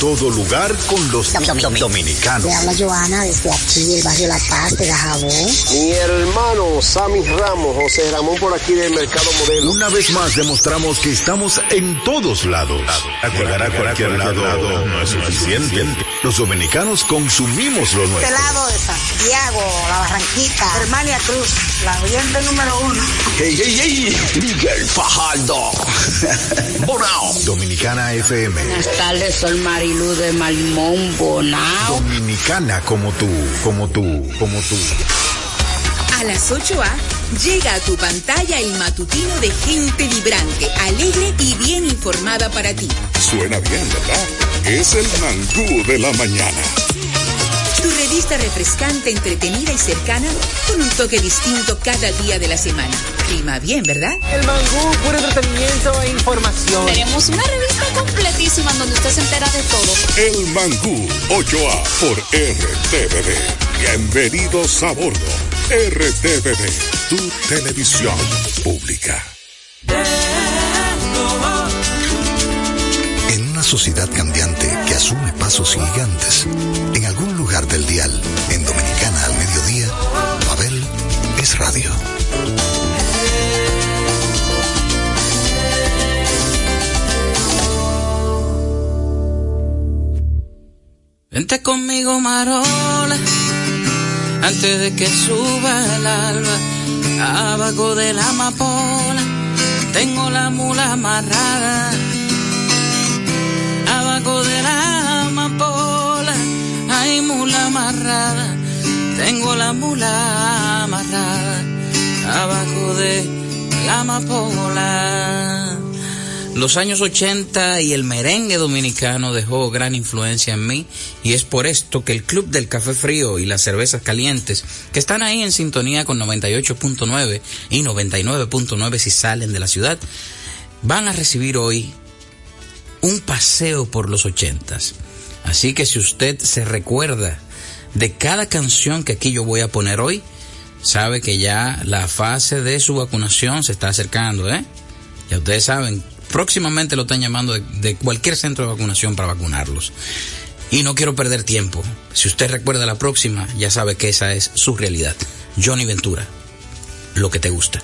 todo lugar con los dominicanos. Le habla Joana desde aquí, el barrio La Paz de Dajabón. Mi hermano Sammy Ramos, José Ramón por aquí del Mercado Modelo. Una vez más demostramos que estamos en todos lados. Llegar a cualquier lado no es suficiente. Los dominicanos consumimos lo Este nuestro. lado de Santiago, La Barranquita, Hermania Cruz, la oyente número uno. Hey, hey, hey, Miguel Fajardo. Bonao. Dominicana FM. Buenas tardes, soy Marilu de Malimón Bonao. Dominicana como tú, como tú, como tú. A las 8A llega a tu pantalla el matutino de gente vibrante, alegre y bien informada para ti. Suena bien, ¿verdad? Es el mangú de la mañana. Tu revista refrescante, entretenida y cercana con un toque distinto cada día de la semana. Rima bien, ¿verdad? El mangú, puro entretenimiento e información. Tenemos una revista completísima en donde usted se entera de todo. El mangú 8A por RTVD. Bienvenidos a bordo. RTVD, tu televisión pública. En una sociedad cambiante que asume pasos gigantes, en algún lugar del dial, en Dominicana al mediodía, Babel es radio. Vente conmigo, Marola, antes de que suba el alba, abajo de la amapola, tengo la mula amarrada, abajo de la amapola, hay mula amarrada, tengo la mula amarrada, abajo de la amapola. Los años 80 y el merengue dominicano dejó gran influencia en mí y es por esto que el Club del Café Frío y las Cervezas Calientes, que están ahí en sintonía con 98.9 y 99.9 si salen de la ciudad, van a recibir hoy un paseo por los 80 Así que si usted se recuerda de cada canción que aquí yo voy a poner hoy, sabe que ya la fase de su vacunación se está acercando, ¿eh? Ya ustedes saben, próximamente lo están llamando de, de, cualquier centro de vacunación para vacunarlos. Y no quiero perder tiempo. Si usted recuerda la próxima, ya sabe que esa es su realidad. Johnny Ventura, lo que te gusta.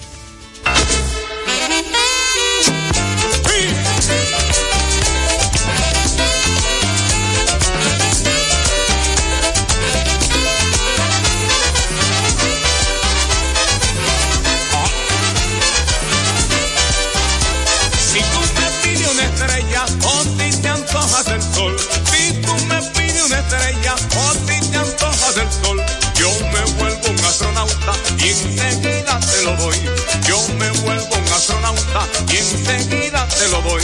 Yo me vuelvo un astronauta y enseguida te lo doy.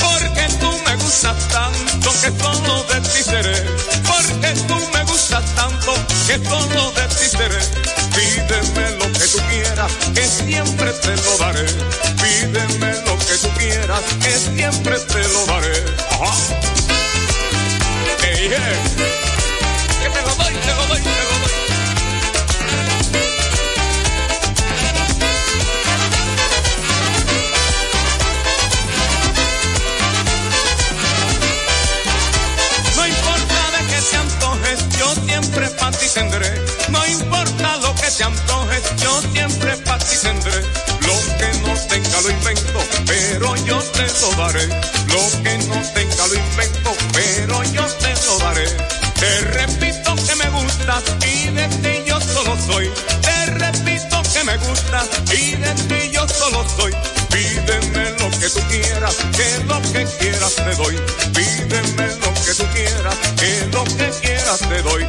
Porque tú me gustas tanto que todo de ti seré. Porque tú me gustas tanto que todo de ti seré. Pídeme lo que tú quieras, que siempre te lo daré. Pídeme lo que tú quieras, que siempre te lo daré. Ajá. Hey, hey. Ti. No importa lo que te antojes, yo siempre para ti. Lo que no tenga lo invento, pero yo te lo daré. Lo que no tenga lo invento, pero yo te lo daré. Te repito que me gustas y de ti yo solo soy. Te repito que me gustas y de ti yo solo soy. Pídeme lo que tú quieras, que lo que quieras te doy. Pídeme lo que tú quieras, que lo que quieras te doy.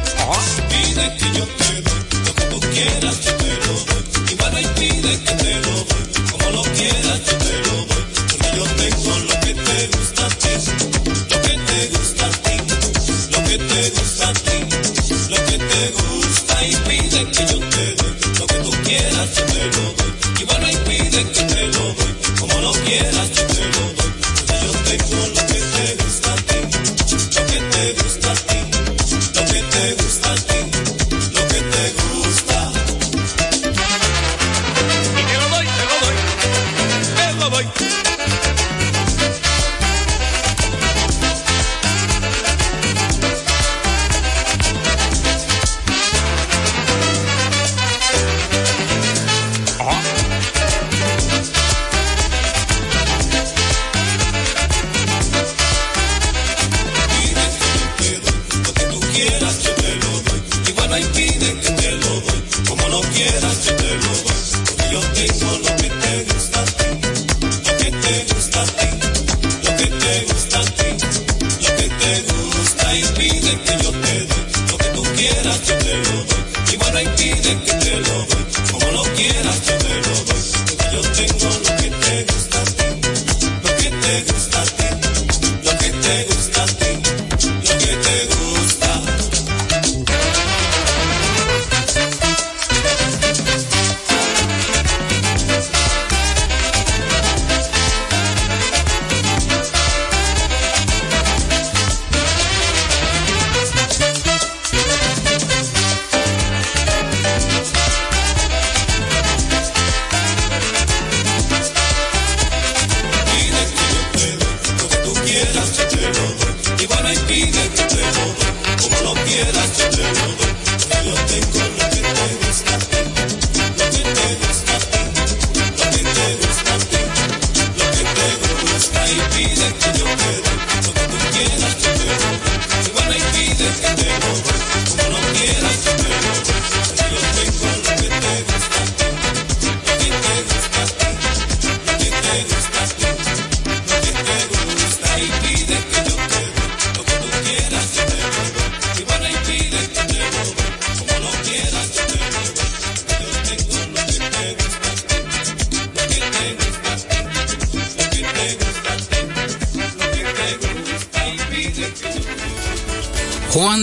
Pide que yo te doy, lo que tú quieras yo te lo doy. Y pide que yo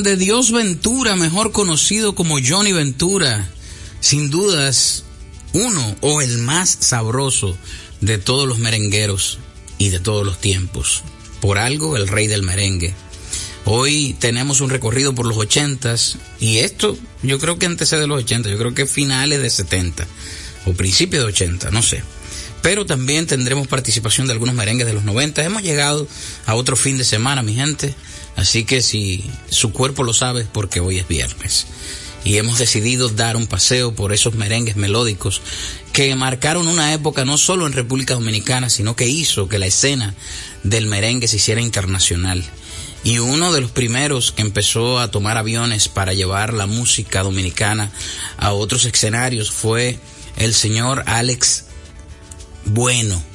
de Dios Ventura, mejor conocido como Johnny Ventura, sin dudas uno o el más sabroso de todos los merengueros y de todos los tiempos. Por algo, el rey del merengue. Hoy tenemos un recorrido por los ochentas y esto yo creo que antecede de los ochentas, yo creo que finales de 70 o principios de 80, no sé. Pero también tendremos participación de algunos merengues de los 90. Hemos llegado a otro fin de semana, mi gente. Así que si su cuerpo lo sabe es porque hoy es viernes. Y hemos decidido dar un paseo por esos merengues melódicos que marcaron una época no solo en República Dominicana, sino que hizo que la escena del merengue se hiciera internacional. Y uno de los primeros que empezó a tomar aviones para llevar la música dominicana a otros escenarios fue el señor Alex Bueno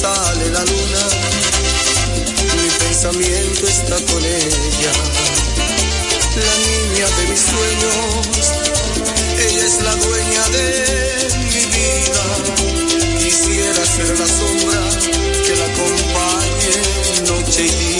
Sale la luna mi pensamiento está con ella. La niña de mis sueños ella es la dueña de mi vida. Quisiera ser la sombra que la acompañe noche y día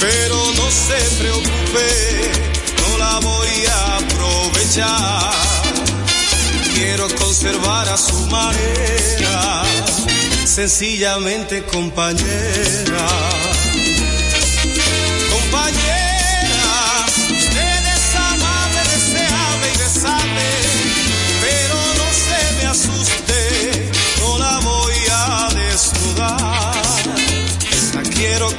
pero no se preocupe la voy a aprovechar. Quiero conservar a su manera, sencillamente. Compañera,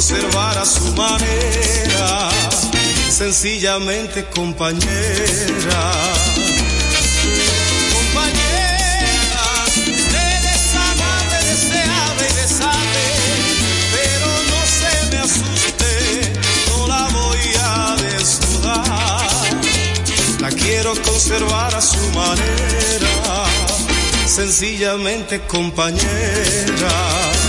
conservar a su manera, sencillamente compañera. Compañera, es amable, deseable y deseable, pero no se me asuste, no la voy a desnudar. La quiero conservar a su manera, sencillamente compañera.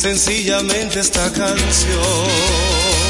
Sencillamente esta canción.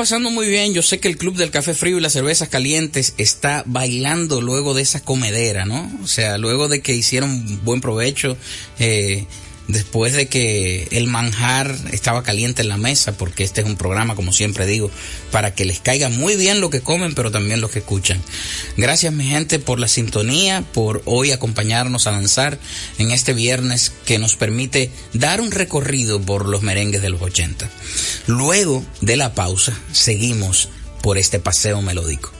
Pasando muy bien. Yo sé que el Club del Café Frío y las Cervezas Calientes está bailando luego de esa comedera, ¿no? O sea, luego de que hicieron buen provecho, eh, después de que el manjar estaba caliente en la mesa, porque este es un programa, como siempre digo, para que les caiga muy bien lo que comen, pero también lo que escuchan. Gracias mi gente por la sintonía, por hoy acompañarnos a danzar en este viernes que nos permite dar un recorrido por los merengues de los 80. Luego de la pausa, seguimos por este paseo melódico.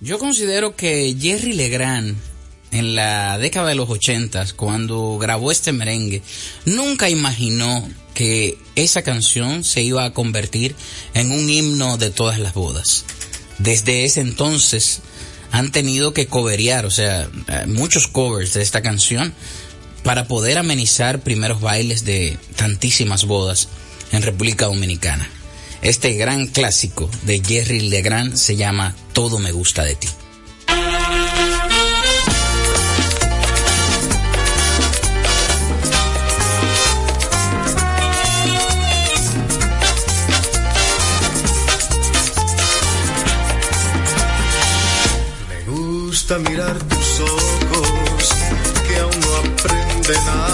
Yo considero que Jerry Legrand en la década de los ochentas, cuando grabó este merengue, nunca imaginó que esa canción se iba a convertir en un himno de todas las bodas. Desde ese entonces han tenido que coverear, o sea, muchos covers de esta canción para poder amenizar primeros bailes de tantísimas bodas en República Dominicana. Este gran clásico de Jerry Legrand se llama Todo me gusta de ti. Me gusta mirar tus ojos que aún no aprenden a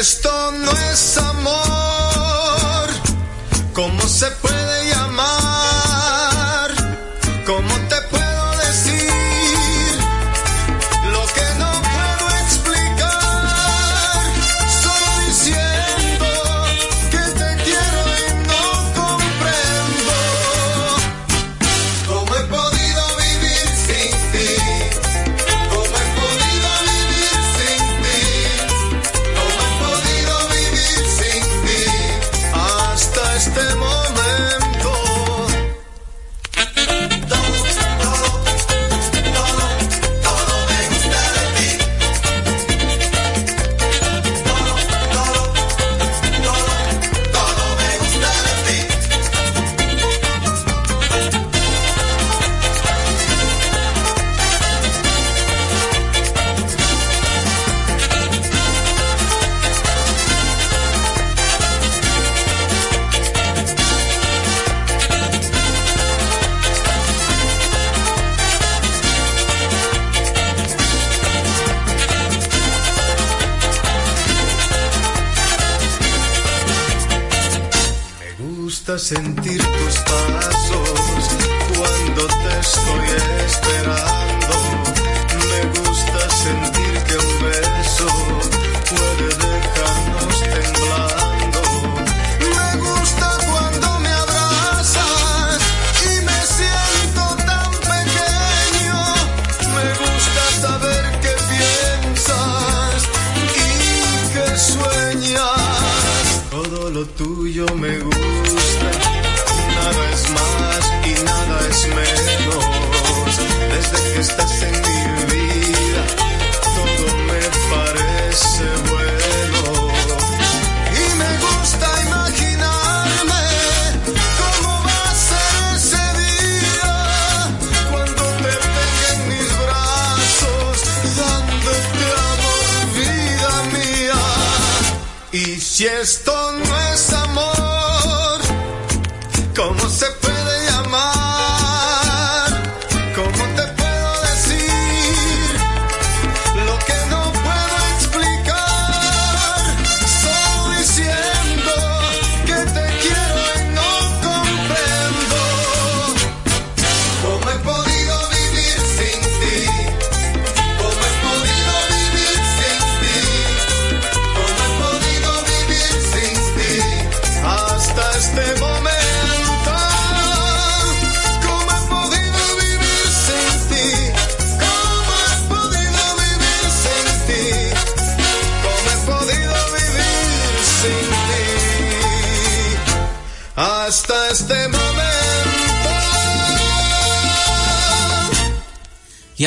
esto no es amor, ¿cómo se puede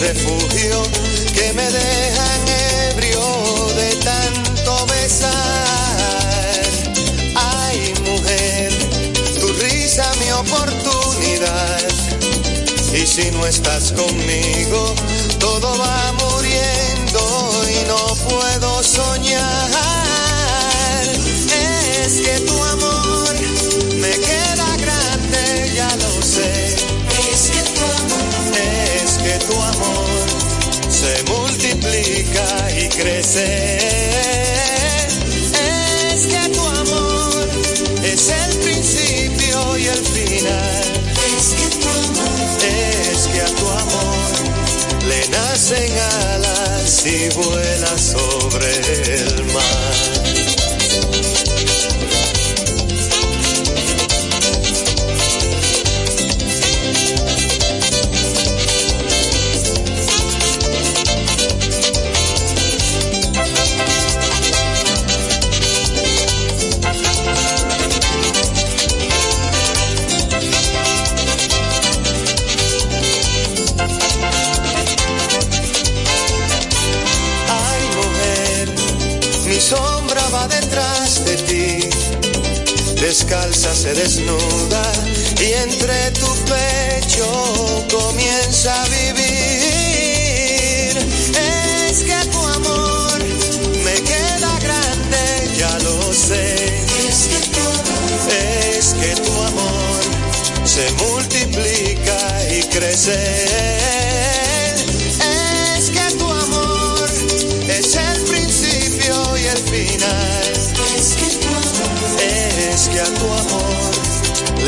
Refugio que me dejan ebrio de tanto besar. Ay, mujer, tu risa mi oportunidad. Y si no estás conmigo, todo va muriendo y no puedo soñar. Multiplica desnuda y entre tu pecho comienza a vivir. Es que tu amor me queda grande, ya lo sé. Es que tu amor, es que tu amor se multiplica y crece.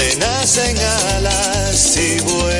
Le nacen alas y vuela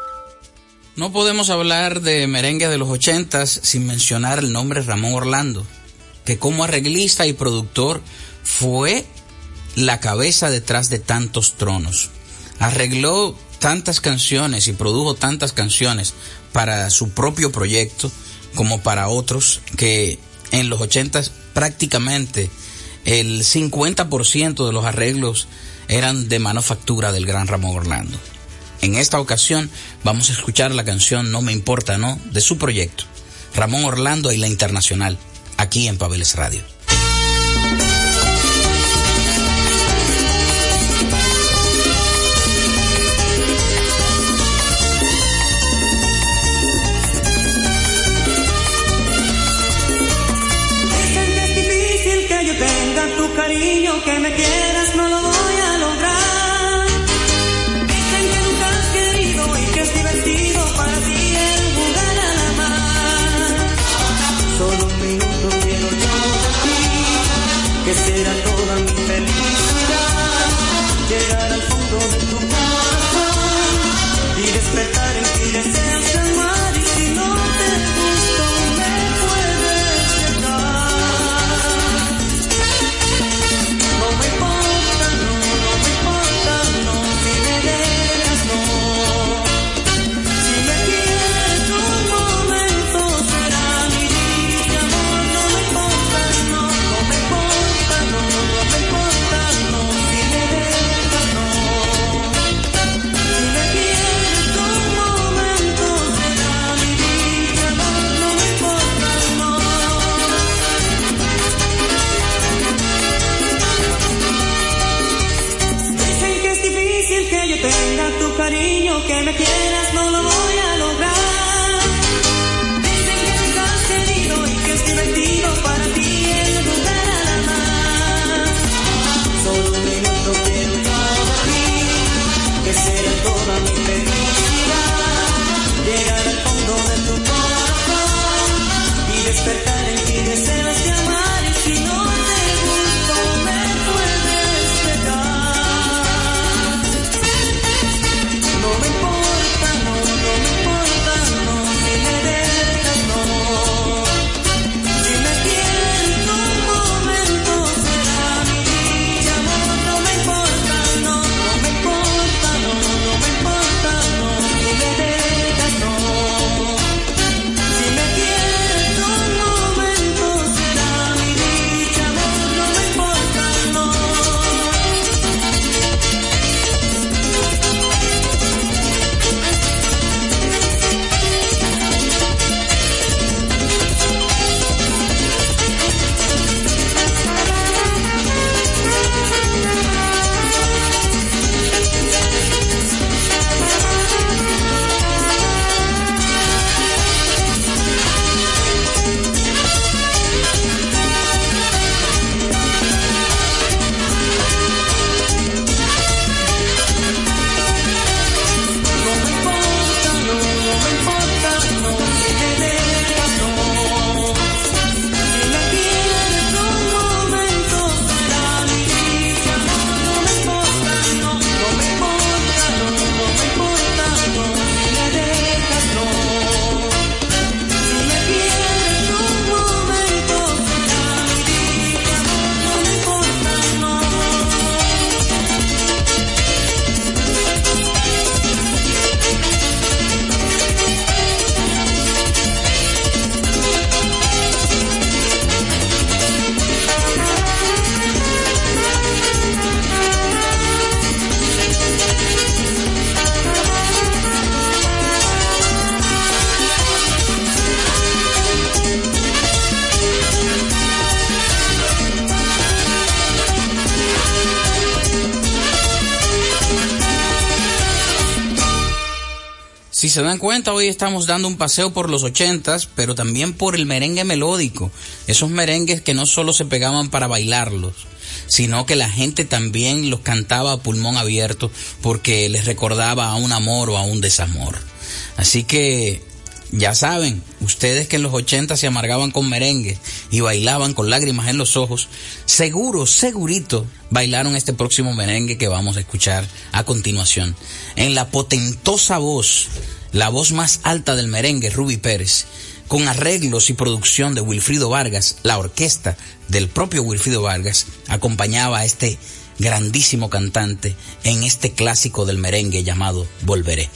No podemos hablar de merengue de los ochentas sin mencionar el nombre Ramón Orlando, que como arreglista y productor fue la cabeza detrás de tantos tronos. Arregló tantas canciones y produjo tantas canciones para su propio proyecto como para otros que en los ochentas prácticamente el 50% de los arreglos eran de manufactura del gran Ramón Orlando. En esta ocasión vamos a escuchar la canción No me importa, ¿no? de su proyecto, Ramón Orlando y la Internacional, aquí en Pabeles Radio. Se dan cuenta, hoy estamos dando un paseo por los ochentas, pero también por el merengue melódico. Esos merengues que no solo se pegaban para bailarlos, sino que la gente también los cantaba a pulmón abierto porque les recordaba a un amor o a un desamor. Así que ya saben, ustedes que en los 80 se amargaban con merengue y bailaban con lágrimas en los ojos, seguro, segurito, bailaron este próximo merengue que vamos a escuchar a continuación. En la potentosa voz, la voz más alta del merengue, Ruby Pérez, con arreglos y producción de Wilfrido Vargas, la orquesta del propio Wilfrido Vargas, acompañaba a este grandísimo cantante en este clásico del merengue llamado Volveré.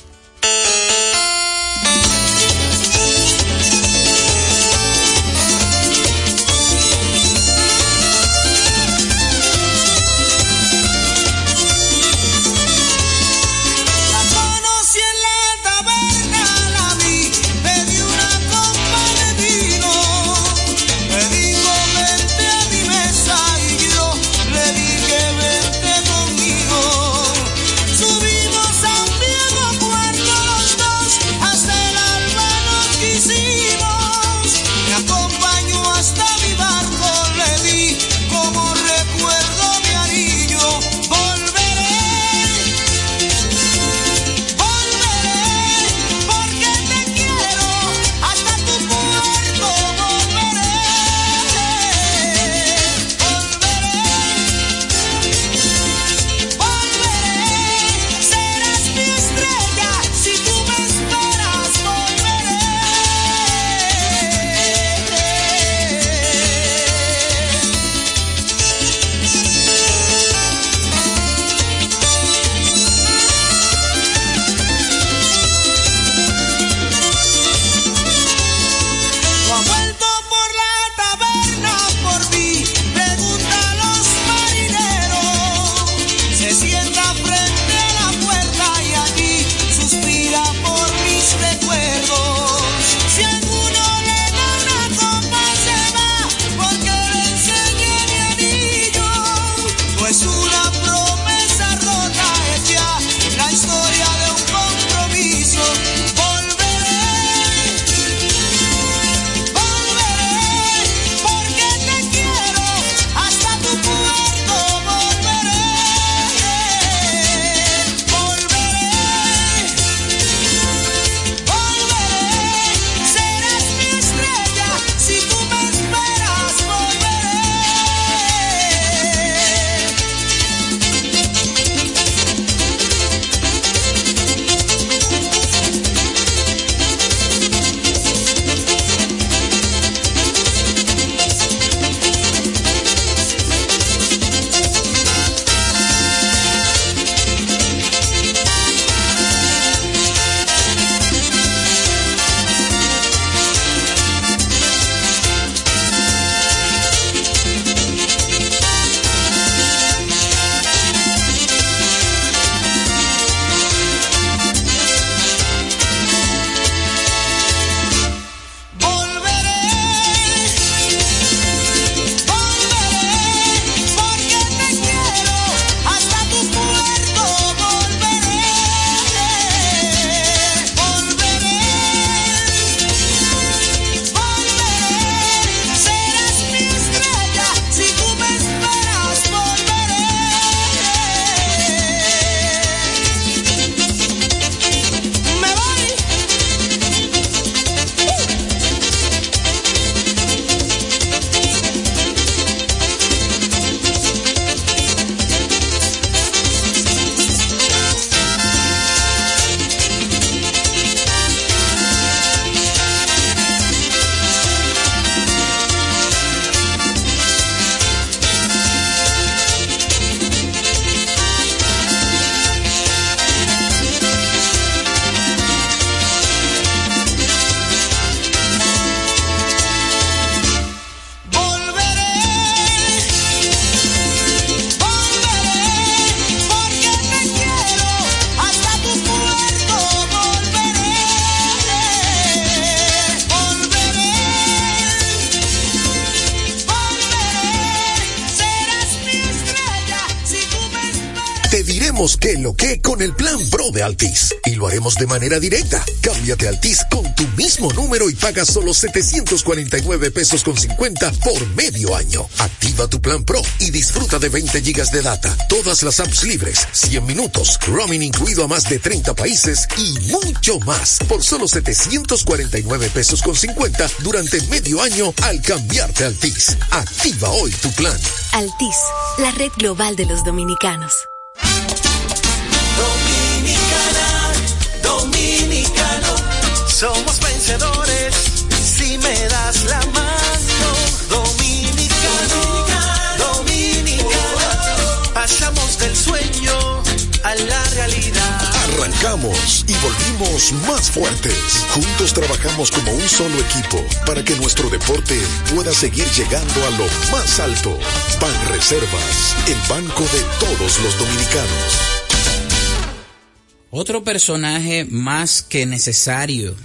Altis. Y lo haremos de manera directa. Cámbiate a Altis con tu mismo número y paga solo 749 pesos con 50 por medio año. Activa tu plan Pro y disfruta de 20 gigas de data, todas las apps libres, 100 minutos, roaming incluido a más de 30 países y mucho más por solo 749 pesos con 50 durante medio año al cambiarte a Altis. Activa hoy tu plan. Altis, la red global de los dominicanos. Somos vencedores si me das la mano. Dominicano, dominicano, pasamos del sueño a la realidad. Arrancamos y volvimos más fuertes. Juntos trabajamos como un solo equipo para que nuestro deporte pueda seguir llegando a lo más alto. Ban Reservas, el banco de todos los dominicanos. Otro personaje más que necesario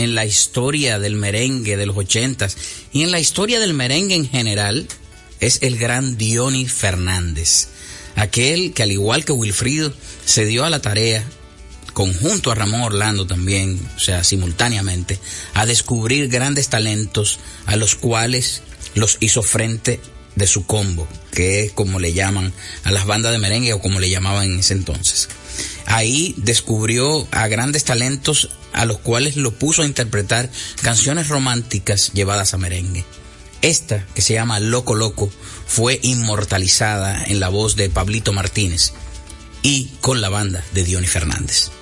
en la historia del merengue de los ochentas y en la historia del merengue en general es el gran Diony Fernández. Aquel que al igual que Wilfrido se dio a la tarea, conjunto a Ramón Orlando también, o sea, simultáneamente, a descubrir grandes talentos a los cuales los hizo frente de su combo, que es como le llaman a las bandas de merengue o como le llamaban en ese entonces. Ahí descubrió a grandes talentos a los cuales lo puso a interpretar canciones románticas llevadas a merengue. Esta, que se llama Loco Loco, fue inmortalizada en la voz de Pablito Martínez y con la banda de Diony Fernández.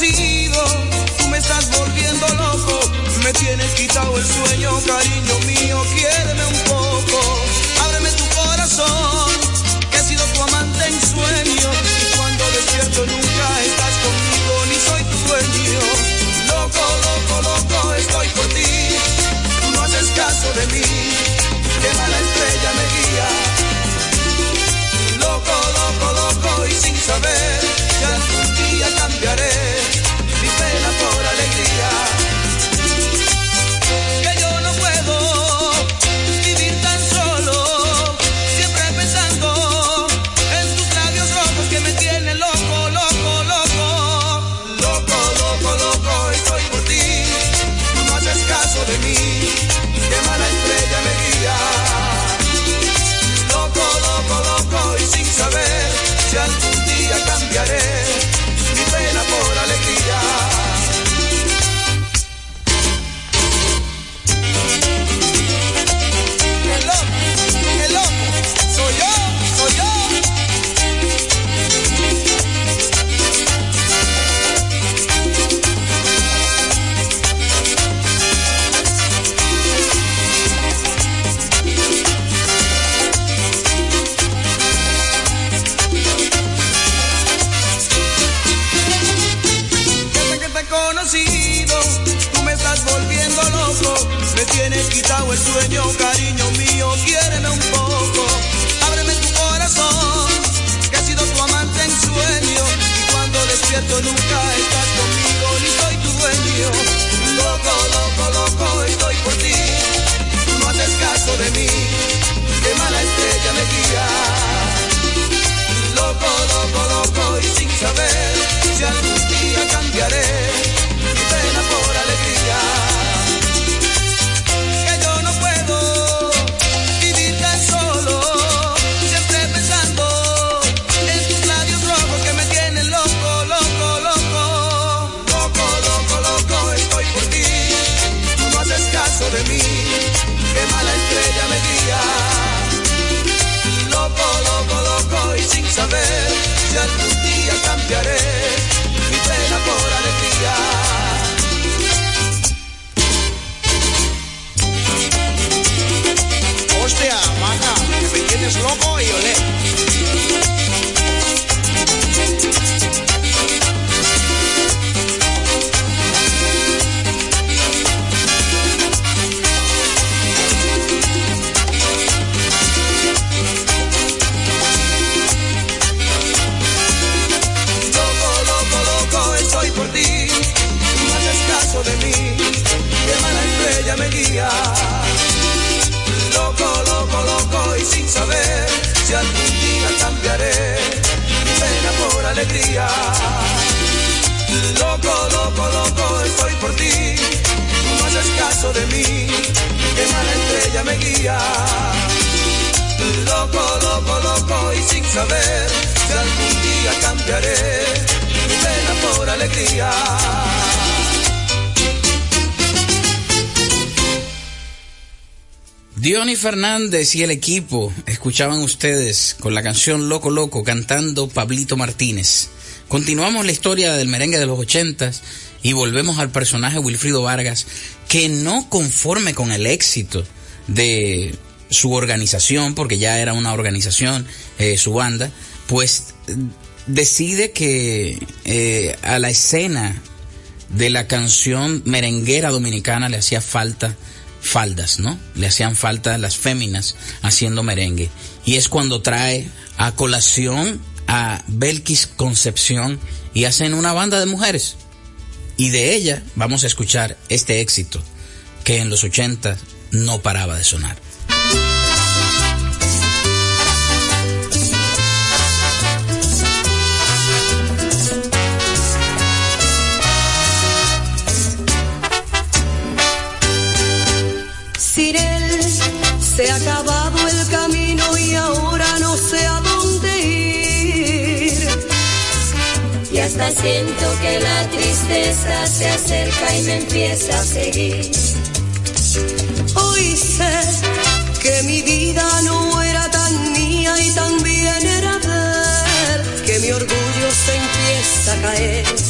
Tú me estás volviendo loco. Me tienes quitado el sueño, cariño Fernández y el equipo escuchaban ustedes con la canción Loco Loco cantando Pablito Martínez. Continuamos la historia del merengue de los ochentas y volvemos al personaje Wilfrido Vargas, que no conforme con el éxito de su organización, porque ya era una organización, eh, su banda, pues mm, decide que eh, a la escena de la canción merenguera dominicana le hacía falta faldas, ¿no? Le hacían falta las féminas haciendo merengue. Y es cuando trae a colación a Belkis Concepción y hacen una banda de mujeres. Y de ella vamos a escuchar este éxito que en los 80 no paraba de sonar. siento que la tristeza se acerca y me empieza a seguir. Hoy sé que mi vida no era tan mía y tan bien era ver que mi orgullo se empieza a caer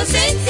inocencia.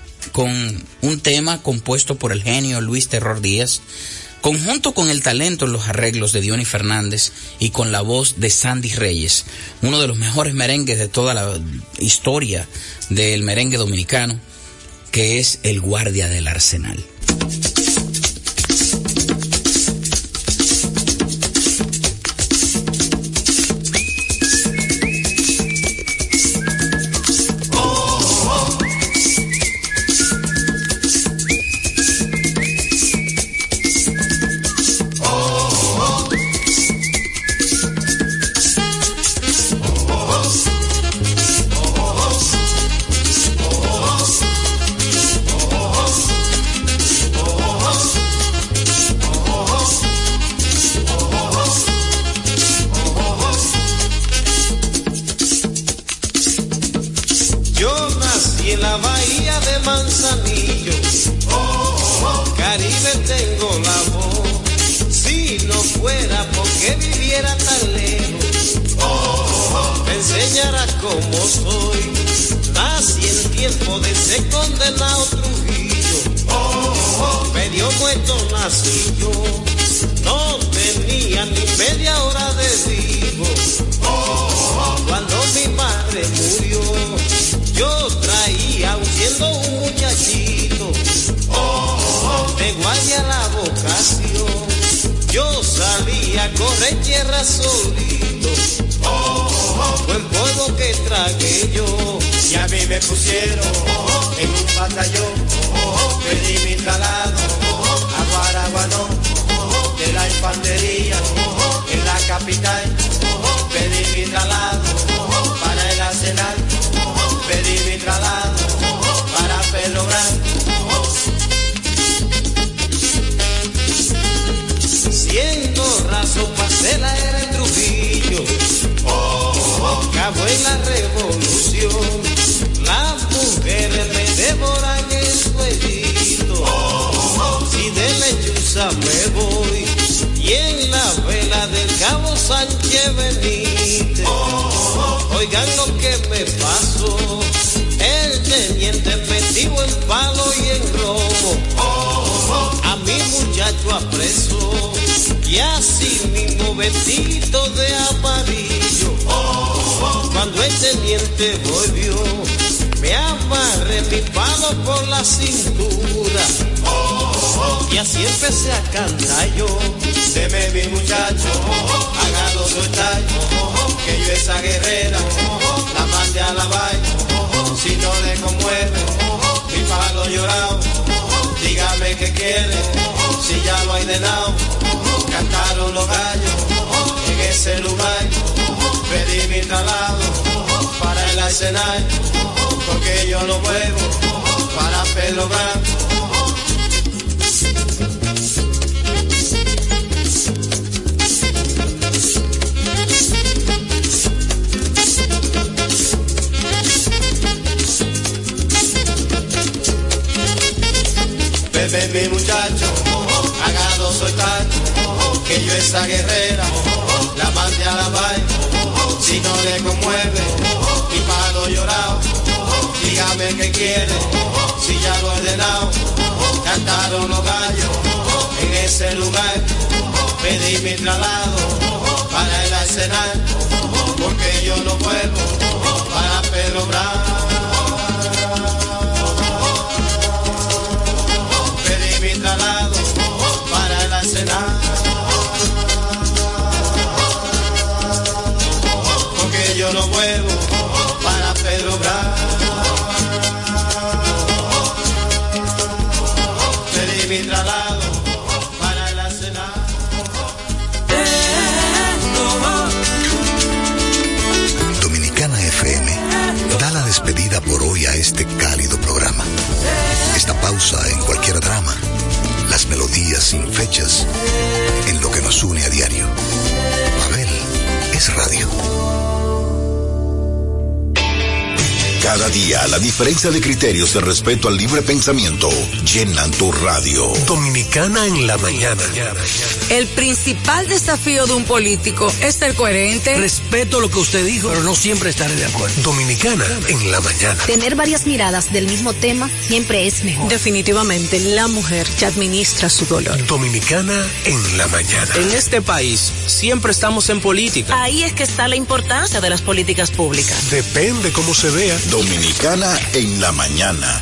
con un tema compuesto por el genio Luis Terror Díaz, conjunto con el talento en los arreglos de Diony Fernández y con la voz de Sandy Reyes, uno de los mejores merengues de toda la historia del merengue dominicano, que es El Guardia del Arsenal. Tierra solito. Fue el polvo que tragué yo. Y a mí me pusieron en un batallón. Pedí mi traslado la revolución. Las mujeres me devoran el suelito. Si de lechuza me voy. Y en la vela del cabo Sánchez Benítez. Oigan lo que me pasó. El teniente metido en palo y en robo. A mi muchacho apreso. Y así mismo vestido de amarillo. Cuando el teniente volvió, me amarré mi palo por la cintura. Y así empecé a cantar yo. Deme mi muchacho, hágalo soltar. Que yo esa guerrera la mande a la vaina. Si no le conmueve, mi palo llorado. Dígame qué quiere, si ya lo hay de lado. Cantaron los gallos en ese lugar. Pedí mi traslado para el arsenal. Porque yo no vuelvo para pelo blanco. Bebé mi muchacho, hágalo soltar, que yo esa guerrera la mande a la vaina, si no le conmueve, mi palo llorado, dígame qué quiere, si ya lo he ordenado, cantaron los gallos en ese lugar, pedí mi traslado para el arsenal, porque yo no vuelvo para Pedro Bravo. en lo que nos une a diario. Babel es radio. Cada día la diferencia de criterios de respeto al libre pensamiento llenan tu radio. Dominicana en la mañana. El principal desafío de un político es ser coherente. Respeto lo que usted dijo, pero no siempre estaré de acuerdo. Dominicana en la mañana. Tener varias miradas del mismo tema siempre es mejor. Definitivamente, la mujer que administra su dolor. Dominicana en la mañana. En este país siempre estamos en política. Ahí es que está la importancia de las políticas públicas. Depende cómo se vea. Dominicana en la mañana.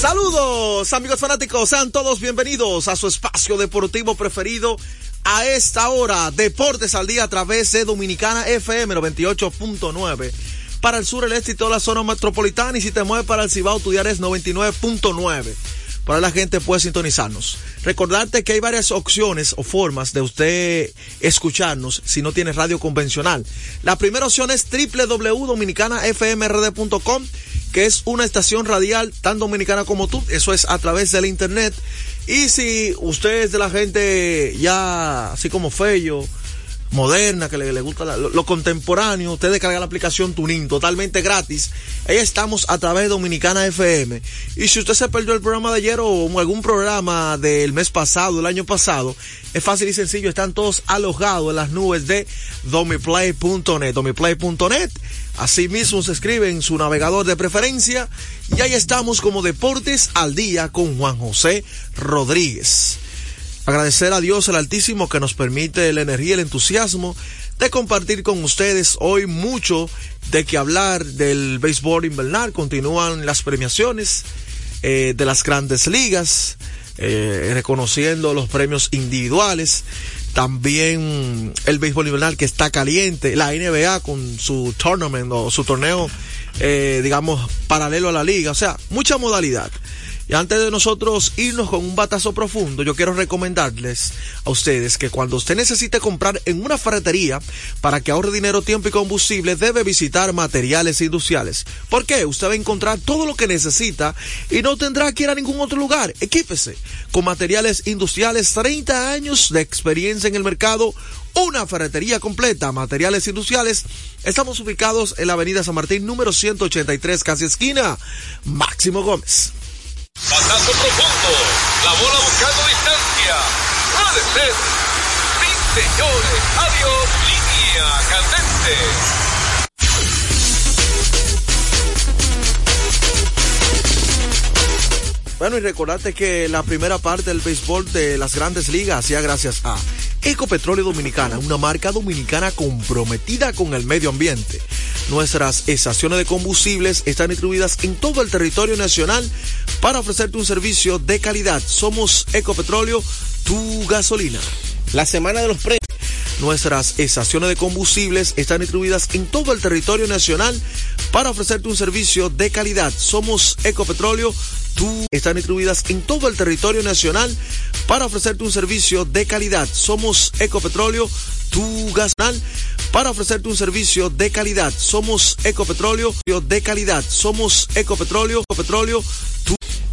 Saludos amigos fanáticos, sean todos bienvenidos a su espacio deportivo preferido a esta hora, Deportes al Día a través de Dominicana FM 98.9 para el sur, el este y toda la zona metropolitana y si te mueves para el Cibao, tu es 99.9. Para la gente puede sintonizarnos. Recordarte que hay varias opciones o formas de usted escucharnos si no tiene radio convencional. La primera opción es www.dominicanafmrd.com, que es una estación radial tan dominicana como tú. Eso es a través del internet. Y si usted es de la gente ya así como Fello, moderna, que le, le gusta la- lo, contemporáneo, usted descarga la aplicación Tuning totalmente gratis. Ahí estamos a través de Dominicana FM. Y si usted se perdió el programa de ayer o algún programa del mes pasado, el año pasado, es fácil y sencillo, están todos alojados en las nubes de domiplay.net. Domiplay.net. Así mismo se escribe en su navegador de preferencia. Y ahí estamos como Deportes al Día con Juan José Rodríguez. Agradecer a Dios el Altísimo que nos permite la energía y el entusiasmo de compartir con ustedes hoy mucho de que hablar del béisbol invernal. Continúan las premiaciones eh, de las grandes ligas, eh, reconociendo los premios individuales. También el béisbol invernal que está caliente, la NBA con su tournament o su torneo, eh, digamos, paralelo a la liga. O sea, mucha modalidad. Y antes de nosotros irnos con un batazo profundo, yo quiero recomendarles a ustedes que cuando usted necesite comprar en una ferretería para que ahorre dinero, tiempo y combustible, debe visitar materiales industriales. ¿Por qué? Usted va a encontrar todo lo que necesita y no tendrá que ir a ningún otro lugar. Equípese con materiales industriales, 30 años de experiencia en el mercado, una ferretería completa, materiales industriales. Estamos ubicados en la avenida San Martín, número 183, casi esquina. Máximo Gómez. Batazo profundo. La bola buscando distancia. Puede ser. Sí, señores. Adiós. Línea candente. Bueno, y recordarte que la primera parte del béisbol de las grandes ligas hacía gracias a Ecopetróleo Dominicana, una marca dominicana comprometida con el medio ambiente. Nuestras estaciones de combustibles están distribuidas en todo el territorio nacional para ofrecerte un servicio de calidad. Somos Ecopetróleo, tu gasolina. La semana de los premios. Nuestras estaciones de combustibles están distribuidas en todo el territorio nacional para ofrecerte un servicio de calidad. Somos Ecopetróleo, tú están distribuidas en todo el territorio nacional para ofrecerte un servicio de calidad. Somos Ecopetróleo, tu gas para ofrecerte un servicio de calidad. Somos Ecopetróleo de calidad. Somos Ecopetróleo, Ecopetróleo,